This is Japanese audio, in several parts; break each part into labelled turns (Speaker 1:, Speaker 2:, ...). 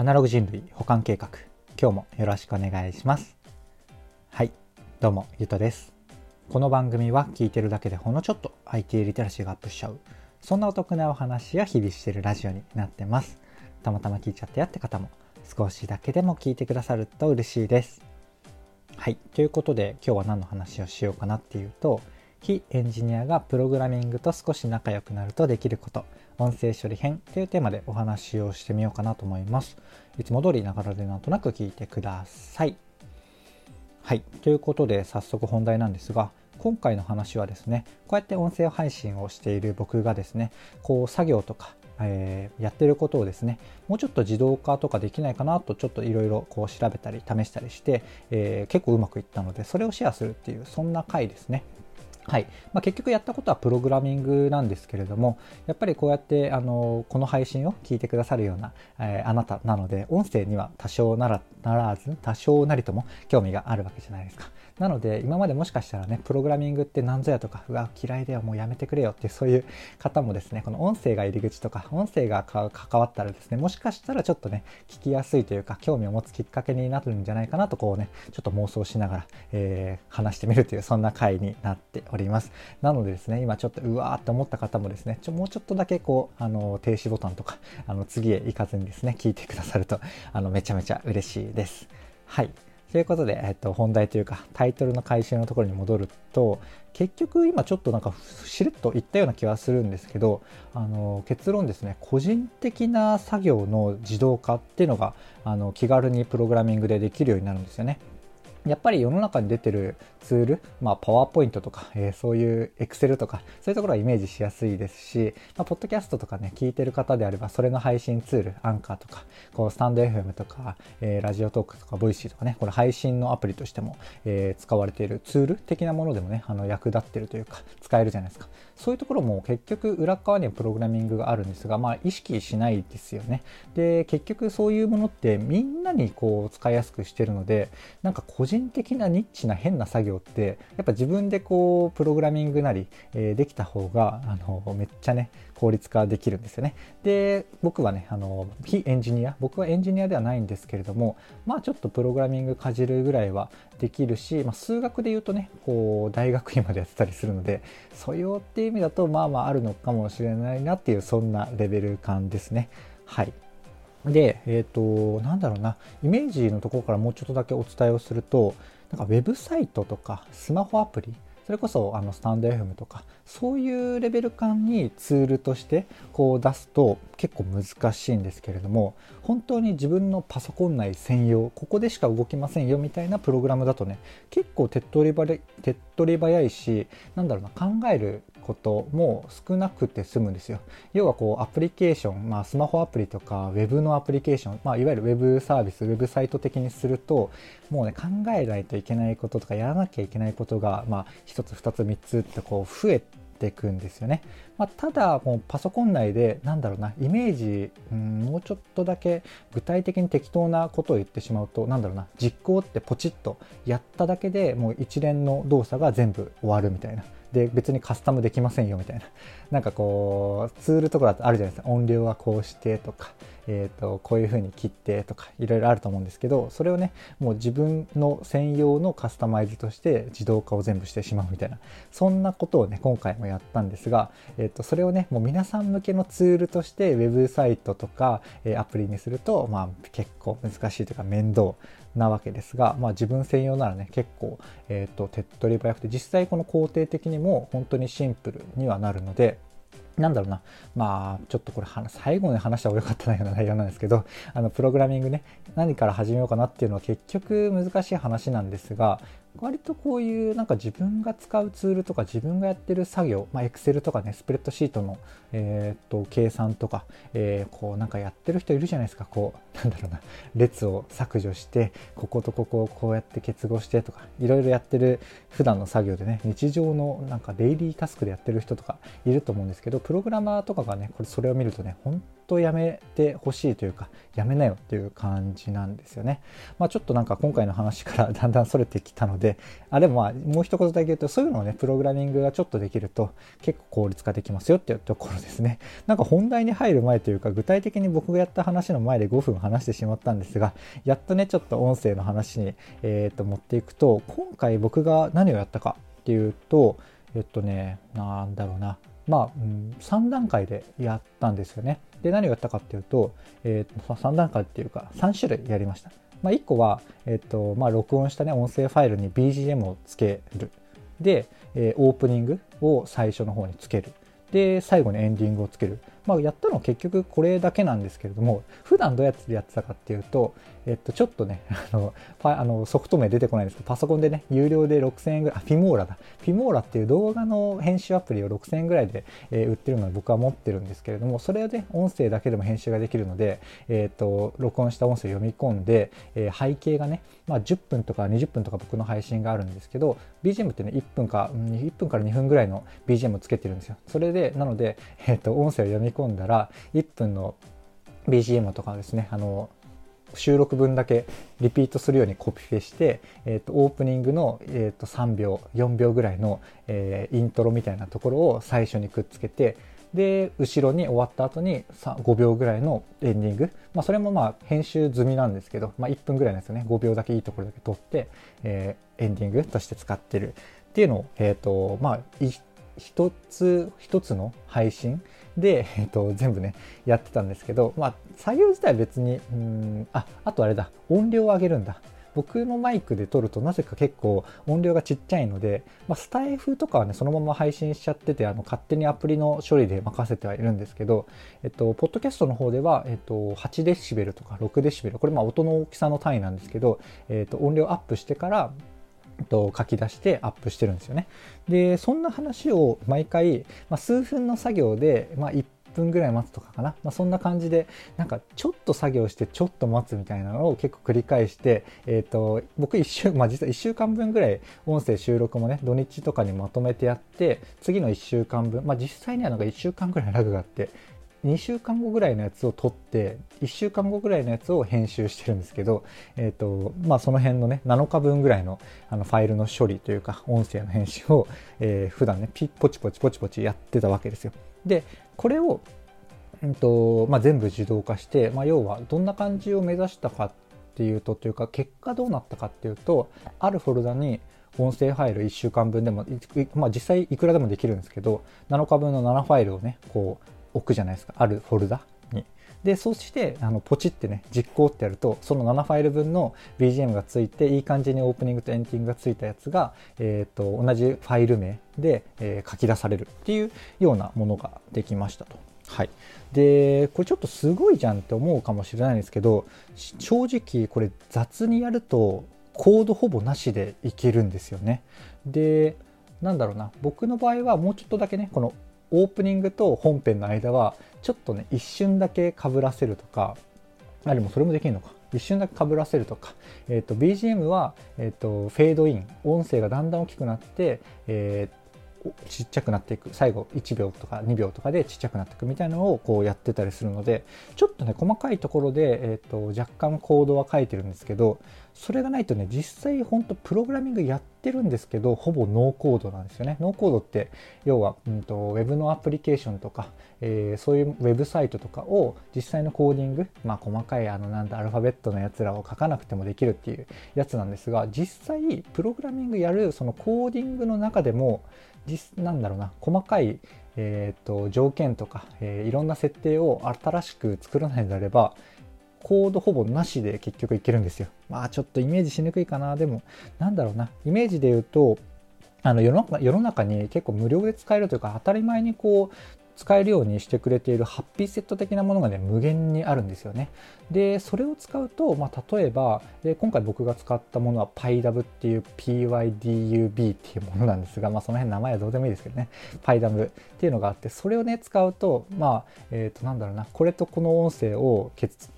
Speaker 1: アナログ人類保管計画。今日もよろしくお願いします。はい。どうもゆとです。この番組は聞いてるだけでほんのちょっと IT リテラシーがアップしちゃう。そんなお得なお話や日々してるラジオになってます。たまたま聞いちゃったよって方も少しだけでも聞いてくださると嬉しいです。はい。ということで今日は何の話をしようかなっていうと非エンジニアがプログラミングと少し仲良くなるとできること。音声処理編というテーマでお話をしてみようかなと思います。いつも通りながらでなんとなく聞いてください。はい。ということで早速本題なんですが、今回の話はですね、こうやって音声配信をしている僕がですね、こう作業とか、えー、やってることをですね、もうちょっと自動化とかできないかなとちょっといろいろこう調べたり試したりして、えー、結構うまくいったので、それをシェアするっていう、そんな回ですね。はいまあ、結局やったことはプログラミングなんですけれどもやっぱりこうやってあのこの配信を聞いてくださるような、えー、あなたなので音声には多少ならならず多少なりとも興味があるわけじゃないですか。なので今までもしかしたらねプログラミングって何ぞやとかうわ嫌いだよもうやめてくれよってそういう方もですねこの音声が入り口とか音声が関わったらですねもしかしたらちょっとね聞きやすいというか興味を持つきっかけになるんじゃないかなとこうねちょっと妄想しながら、えー、話してみるというそんな回になっておりますります。なのでですね今ちょっとうわーって思った方もですねちょもうちょっとだけこうあの停止ボタンとかあの次へ行かずにですね聞いてくださるとあのめちゃめちゃ嬉しいです。はい。ということで、えっと、本題というかタイトルの回収のところに戻ると結局今ちょっとなんかしれっと言ったような気はするんですけどあの結論ですね個人的な作業の自動化っていうのがあの気軽にプログラミングでできるようになるんですよね。やっぱり世の中に出てるツール、まあ、パワーポイントとか、えー、そういうエクセルとか、そういうところはイメージしやすいですし、まあ、ポッドキャストとかね、聞いてる方であれば、それの配信ツール、アンカーとか、こう、スタンド FM とか、えー、ラジオトークとか、ボイシーとかね、これ配信のアプリとしても、えー、使われているツール的なものでもね、あの、役立ってるというか、使えるじゃないですか。そういうところも結局裏側にはプログラミングがあるんですが、まあ、意識しないですよね。で、結局そういうものってみんなにこう、使いやすくしてるので、なんか個人的なニッチな変な作業ってやっぱ自分でこうプログラミングなり、えー、できた方があのめっちゃね効率化できるんですよね。で僕はねあの非エンジニア僕はエンジニアではないんですけれどもまあちょっとプログラミングかじるぐらいはできるし、まあ、数学で言うとねこう大学院までやってたりするので素養っていう意味だとまあまああるのかもしれないなっていうそんなレベル感ですね。はいで、えっ、ー、と、なんだろうな、イメージのところからもうちょっとだけお伝えをすると、なんかウェブサイトとかスマホアプリそれこそあのスタンド FM とかそういうレベル感にツールとしてこう出すと結構難しいんですけれども本当に自分のパソコン内専用ここでしか動きませんよみたいなプログラムだとね結構手っ取り早手っ取り早いしなんだろうな考えることも少なくて済むんですよ。要はこうアプリケーション、まあ、スマホアプリとか Web のアプリケーション、まあ、いわゆる Web サービス Web サイト的にするともうね考えないといけないこととかやらなきゃいけないことが、まあ、1つ2つ3つってこう増えていくんですよね。まあ、ただもうパソコン内でなんだろうなイメージ、うん、もうちょっとだけ具体的に適当なことを言ってしまうとなんだろうな実行ってポチッとやっただけでもう一連の動作が全部終わるみたいなで別にカスタムできませんよみたいな。なんかこうツールとかだとあるじゃないですか。音量はこうしてとか、えーと、こういう風に切ってとかいろいろあると思うんですけどそれをねもう自分の専用のカスタマイズとして自動化を全部してしまうみたいな。そんなことをね今回もやったんですが、えーと、それをねもう皆さん向けのツールとしてウェブサイトとか、え、アプリにすると、まあ、結構難しいというか面倒。なわけですが、まあ、自分専用ならね結構、えーと、手っ取り早くて実際この工程的にも本当にシンプルにはなるのでなんだろうな。まあ、ちょっとこれ、最後に話した方が良かったような内容なんですけど、あの、プログラミングね、何から始めようかなっていうのは結局難しい話なんですが、割とこういうなんか自分が使うツールとか自分がやってる作業、まあ、Excel とかね、スプレッドシートの、えー、っと計算とか、えー、こうなんかやってる人いるじゃないですか、こう、なんだろうな、列を削除して、こことここをこうやって結合してとか、いろいろやってる普段の作業でね、日常のなんかデイリータスクでやってる人とかいると思うんですけど、プログラマーとかがね、これそれを見るとね、本とやめてほしいというかやめなよっていう感じなんですよね。まあ、ちょっとなんか今回の話から だんだんそれてきたのであでもまあもう一言だけ言うとそういうのをねプログラミングがちょっとできると結構効率化できますよっていうところですね。なんか本題に入る前というか具体的に僕がやった話の前で5分話してしまったんですがやっとねちょっと音声の話に、えー、と持っていくと今回僕が何をやったかっていうとえっとねなんだろうなまあ、うん、3段階でやったんですよね。で、何をやったかっていうと、えー、3段階っていうか、3種類やりました。まあ、1個は、えっ、と、まあ、録音したね、音声ファイルに BGM をつける。で、えー、オープニングを最初の方につける。で、最後にエンディングをつける。まあ、やったのは結局これだけなんですけれども、普段どうやってやってたかっていうと、えっと、ちょっとね、あの、あのソフト名出てこないんですけど、パソコンでね、有料で6000円ぐらい、あ、フィモーラだ。フィモーラっていう動画の編集アプリを6000円ぐらいで、えー、売ってるので僕は持ってるんですけれども、それで、ね、音声だけでも編集ができるので、えっと、録音した音声を読み込んで、えー、背景がね、まあ、10分とか20分とか僕の配信があるんですけど、BGM ってね、1分か、1分から2分ぐらいの BGM をつけてるんですよ。それで、なので、えっと、音声を読み込んだら、1分の BGM とかですね、あの、収録分だけリピートするようにコピペして、えーと、オープニングの、えーと、3秒4秒ぐらいの、えー、イントロみたいなところを最初にくっつけてで後ろに終わった後に5秒ぐらいのエンディング、まあ、それもまあ編集済みなんですけど、まあ、1分ぐらいのやつね。5秒だけいいところだけ撮って、えー、エンディングとして使ってるっていうのを、えーとまあ、一つ一つの配信で、えっと、全部ねやってたんですけど、まあ、作業自体は別にうんああとあれだ。音量を上げるんだ。僕のマイクで撮るとなぜか結構音量がちっちゃいので、まあ、スタイフとかはねそのまま配信しちゃっててあの勝手にアプリの処理で任せてはいるんですけど、えっと、ポッドキャストの方では、えっと、8デシベルとか6デシベルこれまあ音の大きさの単位なんですけど、えっと、音量アップしてからと書き出してアップしてるんですよね。で、そんな話を毎回、まあ、数分の作業で、まあ、1分ぐらい待つとかかな。まあ、そんな感じで、なんかちょっと作業してちょっと待つみたいなのを結構繰り返して、えっ、ー、と、僕1週、まあ実は1週間分ぐらい音声収録もね、土日とかにまとめてやって、次の1週間分、まあ実際にはなんか1週間ぐらいラグがあって、2週間後ぐらいのやつを撮って1週間後ぐらいのやつを編集してるんですけど、えーとまあ、その辺のね7日分ぐらいのあのファイルの処理というか音声の編集を、えー、普段ねピポチポチポチポチやってたわけですよ。でこれを、うんとまあ、全部自動化して、まあ、要はどんな感じを目指したかっていうとというか結果どうなったかっていうとあるフォルダに音声ファイル1週間分でも、まあ、実際いくらでもできるんですけど7日分の7ファイルをねこう置くじゃないですかあるフォルダに。でそしてあのポチってね実行ってやるとその7ファイル分の BGM がついていい感じにオープニングとエンディングがついたやつが、えーと、同じファイル名で、えー、書き出されるっていうようなものができましたと。はい、でこれちょっとすごいじゃんって思うかもしれないんですけど正直これ雑にやるとコードほぼなしでいけるんですよね。でなんだろうな僕の場合はもうちょっとだけねこのオープニングと本編の間はちょっとね一瞬だけかぶらせるとかあでもそれもできるのか。一瞬だけかぶらせるとか、えーと、BGM は、えーと、フェードイン。音声がだんだん大きくなって、えー、ちっちゃくなっていく。最後1秒とか2秒とかでちっちゃくなっていくみたいなのをこうやってたりするのでちょっとね細かいところで、えーと若干コードは書いてるんですけどそれがないとね実際本当プログラミングやってるんですけどほぼノーコードなんですよね。ノーコードって要は、うんと、ウェブのアプリケーションとか、えー、そういうウェブサイトとかを実際のコーディングまあ細かいあのなんだアルファベットのやつらを書かなくてもできるっていうやつなんですが実際プログラミングやるそのコーディングの中でも実なんだろうな細かいえーと、と条件とか、えー、いろんな設定を新しく作らないのであればコードほぼなしで結局いけるんですよ。まあちょっとイメージしにくいかな。でも、なんだろうな。イメージで言うと、あの世の中に結構無料で使えるというか当たり前にこう使えるようにしてくれているハッピーセット的なものがね無限にあるんですよね。でそれを使うと、まあ、例えばで今回僕が使ったものは PyDub っていう PYDUB っていうものなんですが、まあ、その辺名前はどうでもいいですけどね PyDub っていうのがあってそれをね使うとまあえっ、ー、となんだろうなこれとこの音声を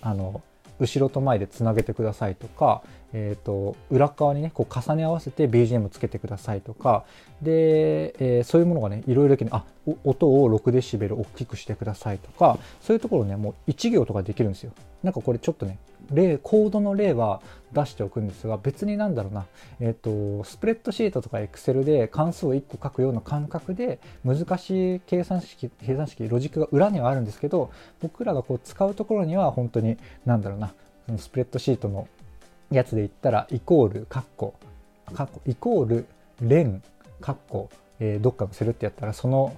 Speaker 1: あの後ろと前でつなげてくださいとか、えーと、裏側にねこう重ね合わせて BGM つけてくださいとかで、えー、そういうものがねいろいろできるあ音を6デシベル大きくしてくださいとかそういうところねもう1行とかできるんですよ。なんかこれちょっとね例コードの例は出しておくんですが別になんだろうな、え、ー、とスプレッドシートとか Excel で関数を1個書くような感覚で難しい計算式計算式ロジックが裏にはあるんですけど僕らがこう使うところには本当になんだろうなスプレッドシートのやつで言ったらイコールカッコカッコイコール連カッコ、どっかのセルってやったらその、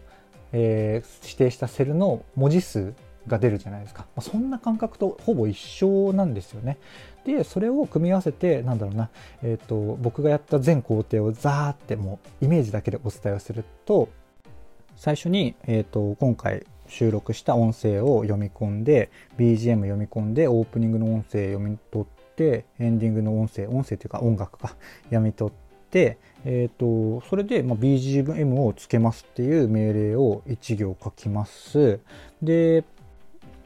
Speaker 1: えー、指定したセルの文字数が出るじゃないですか、まあ、そんな感覚とほぼ一緒なんですよね。でそれを組み合わせてなんだろうな、えーと、僕がやった全工程をザーってもうイメージだけでお伝えをすると最初に、えーと今回収録した音声を読み込んで BGM 読み込んでオープニングの音声読み取ってエンディングの音声音声というか音楽か 読み取ってえーと、それで、ま、BGM をつけますっていう命令を1行書きますで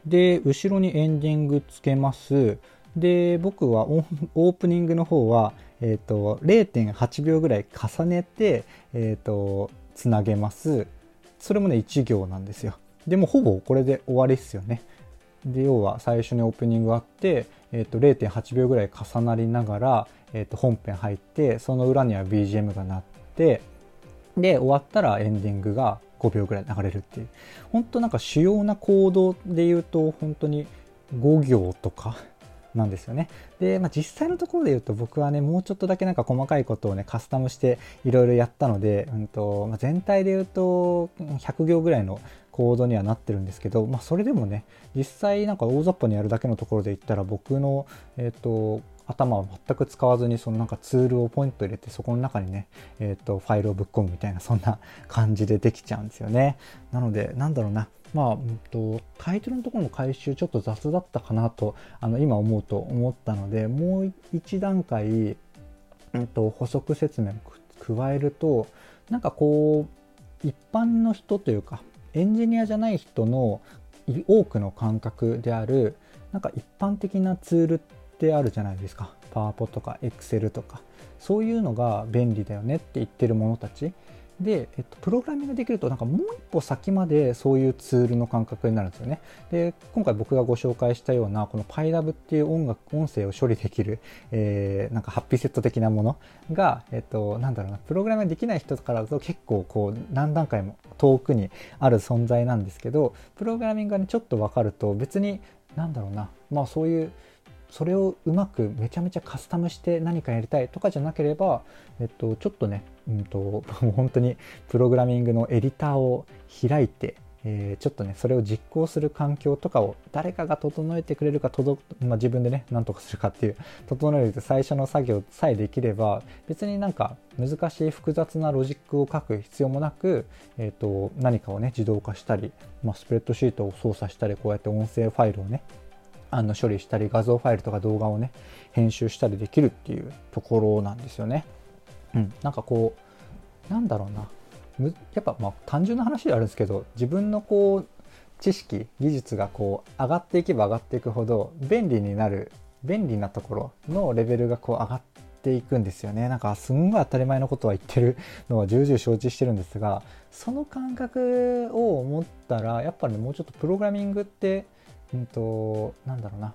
Speaker 1: で、後ろにエンディングつけます。で、僕はオープニングの方は、え、ー、と、0.8秒ぐらい重ねて、えっ、ー、と、つなげます。それもね、1行なんですよ。でも、ほぼこれで終わりっすよね。で、要は最初にオープニングあって、え、ー、と、0.8秒ぐらい重なりながら、えっ、と、本編入って、その裏には BGM が鳴って、で、終わったらエンディングが5秒ぐらい流れるっていう本当なんか主要なコードで言うと本当に5行とか なんですよね。で、まあ、実際のところで言うと僕はね、もうちょっとだけなんか細かいことをね、カスタムしていろいろやったので、うんとまあ、全体で言うと100行ぐらいのコードにはなってるんですけど、まあ、それでもね、実際なんか大雑把にやるだけのところで言ったら僕の、え、ー、と、頭を全く使わずにそのなんかツールをポイント入れてそこの中にね、えー、とファイルをぶっ込むみたいなそんな感じでできちゃうんですよね。なのでなんだろうなまあ、うんと、タイトルのところの回収ちょっと雑だったかなとあの今思うと思ったのでもう一段階、うんと、補足説明を加えるとなんかこう一般の人というかエンジニアじゃない人の多くの感覚であるなんか一般的なツールってあるじゃないですか。パワポとかエクセルとか。そういうのが便利だよねって言ってる者たち。で、えっと、プログラミングできるとなんかもう一歩先までそういうツールの感覚になるんですよね。で、今回僕がご紹介したようなこの PyLab っていう音楽、音声を処理できる、えー、なんかハッピーセット的なものが、えっと、なんだろうな、プログラミングできない人からだと結構こう何段階も遠くにある存在なんですけど、プログラミングがね、ちょっとわかると別になんだろうな、まあそういうそれをうまくめちゃめちゃカスタムして何かやりたいとかじゃなければ、えっと、ちょっとね、うんと、本当にプログラミングのエディターを開いて、えー、ちょっとね、それを実行する環境とかを誰かが整えてくれるか、まあ、自分でね、何とかするかっていう、整える最初の作業さえできれば、別になんか難しい複雑なロジックを書く必要もなく、えっ、ー、と、何かをね、自動化したり、まあ、スプレッドシートを操作したり、こうやって音声ファイルをね、あの処理したり画像ファイルとか動画をね編集したりできるっていうところなんですよね。うん、なんかこうなんだろうな。やっぱま単純な話ではあるんですけど自分のこう知識技術がこう上がっていけば上がっていくほど便利になる便利なところのレベルがこう上がっていくんですよね。なんかすんごい当たり前のことは言ってるのは重々承知してるんですがその感覚を持ったらやっぱり、ね、もうちょっとプログラミングってうんと、なんだろうな、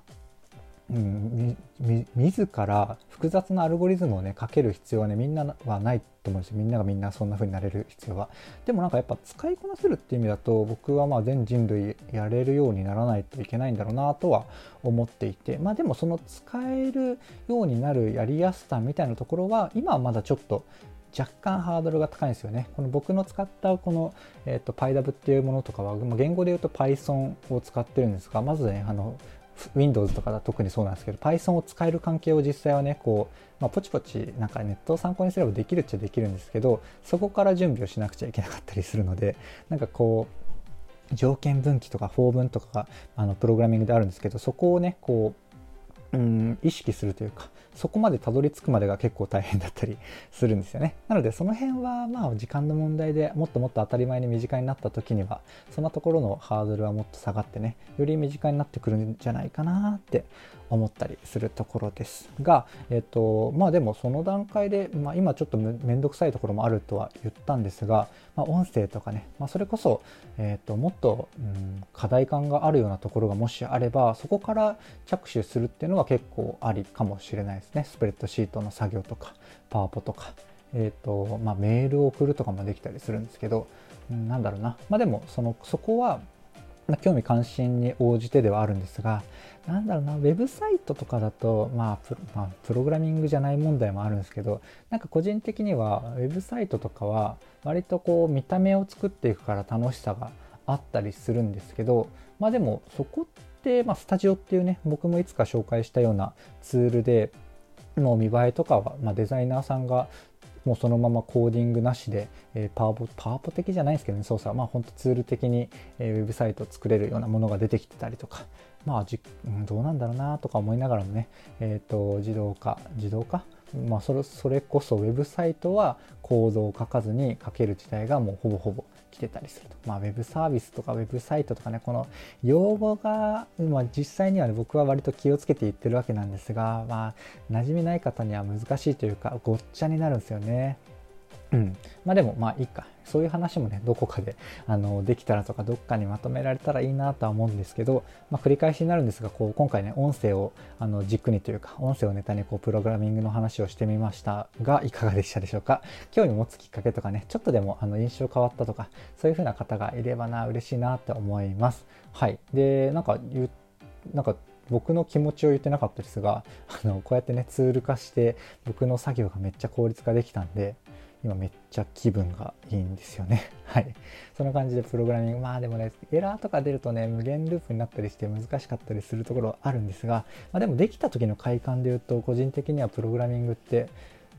Speaker 1: うん、み自ら複雑なアルゴリズムをねかける必要はねみんなはないと思うんですよみんながみんなそんな風になれる必要は。でもなんかやっぱ使いこなせるっていう意味だと僕はまあ全人類やれるようにならないといけないんだろうなとは思っていて。まあでもその使えるようになるやりやすさみたいなところは今はまだちょっと若干ハードルが高いんですよね。この僕の使ったこの、えーと、PyDAV っていうものとかは、言語で言うと Python を使ってるんですが、まずね、あの、Windows とか特にそうなんですけど、Python を使える関係を実際はね、こう、まあ、ポチポチなんかネットを参考にすればできるっちゃできるんですけど、そこから準備をしなくちゃいけなかったりするので、なんかこう、条件分岐とか法文とかがあのプログラミングであるんですけど、そこをね、こう、うん、意識するというか、そこまでたどり着くまでが結構大変だったりするんですよね。なのでその辺はまあ時間の問題でもっともっと当たり前に身近になった時にはそんなところのハードルはもっと下がってねより身近になってくるんじゃないかなって思ったりするところですが、えっとまあ、でもその段階で、まあ、今ちょっと面倒くさいところもあるとは言ったんですが、まあ、音声とかね、まあ、それこそ、えっともっと、うん、課題感があるようなところがもしあればそこから着手するっていうのは結構ありかもしれないですねスプレッドシートの作業とかパワポとか。えーとまあ、メールを送るとかもできたりするんですけど、うん、なんだろうな、まあ、でもそのそこはまあ、興味関心に応じてではあるんですが、なんだろうな、ウェブサイトとかだと、まあプロ、まあ、プログラミングじゃない問題もあるんですけど、なんか個人的には、ウェブサイトとかは、割とこう、見た目を作っていくから楽しさがあったりするんですけど、まあでも、そこって、まあ、スタジオっていうね、僕もいつか紹介したようなツールで、もう見栄えとかは、まあ、デザイナーさんがもうそのままコーディングなしで、えー、パワポ、パワポ的じゃないですけどね、操作は、まあ本当ツール的に、えー、ウェブサイトを作れるようなものが出てきてたりとか、まあじ、うん、どうなんだろうなとか思いながらもね、えっ、ー、と、自動化、自動化？まあそれ、それこそウェブサイトはコードを書かずに書ける時代がもうほぼほぼ来てたりすると。まあ、ウェブサービスとかウェブサイトとかね、この用語が、まあ、実際には、ね、僕は割と気をつけて言ってるわけなんですが、まあ、馴染みない方には難しいというか、ごっちゃになるんですよね。うん、まあでもまあいいか。そういう話もねどこかであのできたらとかどっかにまとめられたらいいなとは思うんですけど、まあ、繰り返しになるんですがこう今回ね音声をあの軸にというか音声をネタにこうプログラミングの話をしてみましたがいかがでしたでしょうか？興味持つきっかけとかねちょっとでもあの印象変わったとかそういう風な方がいればな嬉しいなって思います。はい。でなんか言なんか僕の気持ちを言ってなかったですがあのこうやってねツール化して僕の作業がめっちゃ効率化できたんで今めっちゃ気分がいいんですよね。はい。そんな感じでプログラミング、まあでもね、エラーとか出るとね、無限ループになったりして難しかったりするところあるんですが、まあ、でもできた時の快感で言うと、個人的にはプログラミングって、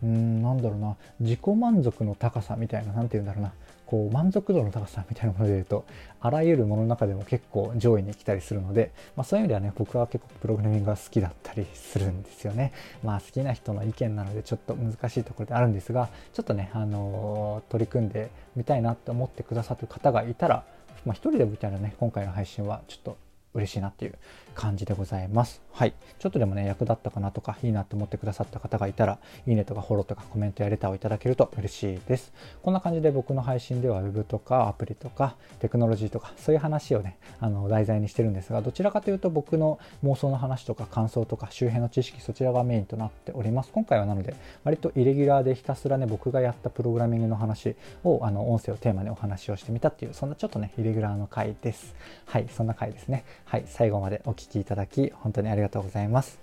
Speaker 1: うーん、なんだろうな、自己満足の高さみたいな、何て言うんだろうな、こう満足度の高さみたいなもので言うとあらゆるものの中でも結構上位に来たりするので、まあ、そういう意味ではね僕は結構プログラミングが好きだったりするんですよねまあ好きな人の意見なのでちょっと難しいところであるんですがちょっとね、あのー、取り組んでみたいなって思ってくださる方がいたらまあ、一人でもいたらね今回の配信はちょっと嬉しいなっていう感じでございます。はい。ちょっとでもね、役立ったかなとか、いいなと思ってくださった方がいたら、いいねとかフォローとかコメントやレターをいただけると嬉しいです。こんな感じで僕の配信では Web とかアプリとかテクノロジーとか、そういう話をね、あの、題材にしてるんですが、どちらかというと僕の妄想の話とか感想とか周辺の知識、そちらがメインとなっております。今回はなので、割とイレギュラーでひたすらね、僕がやったプログラミングの話を、あの、音声をテーマにお話をしてみたっていう、そんなちょっとね、イレギュラーの回です。はい、そんな回ですね。はい、最後までお聴きいただき、本当にありがとうございます。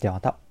Speaker 1: ではまた。